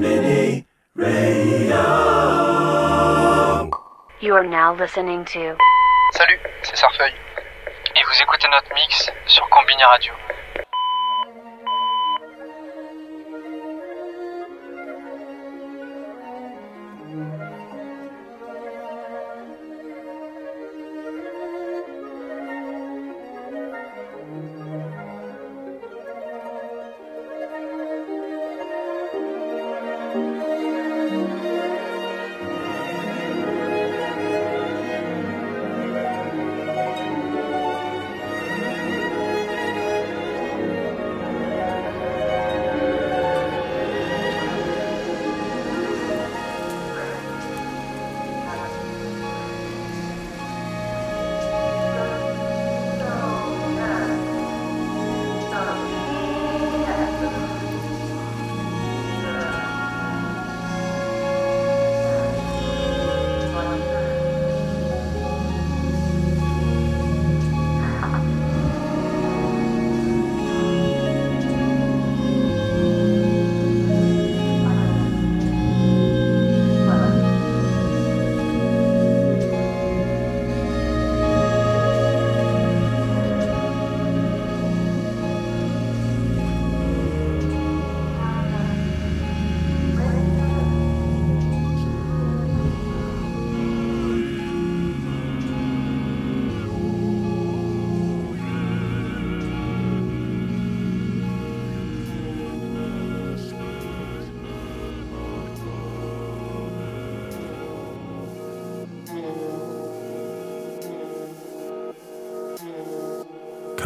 Konbini Radio. You are now listening to Salut, c'est Sarfeuille. Et vous écoutez notre mix sur Combini Radio.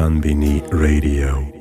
Konbini Radio.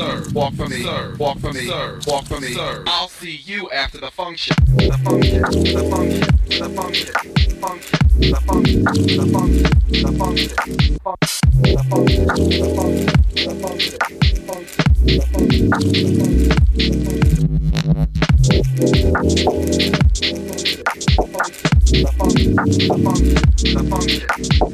sir. Walk for me, sir. Walk for me, sir. Walk for me, sir. I'll see you after the function. The function. The function. The function. The function. The function. The function. The function. The function. The function. The function. The function. The function. The function. The function. The function.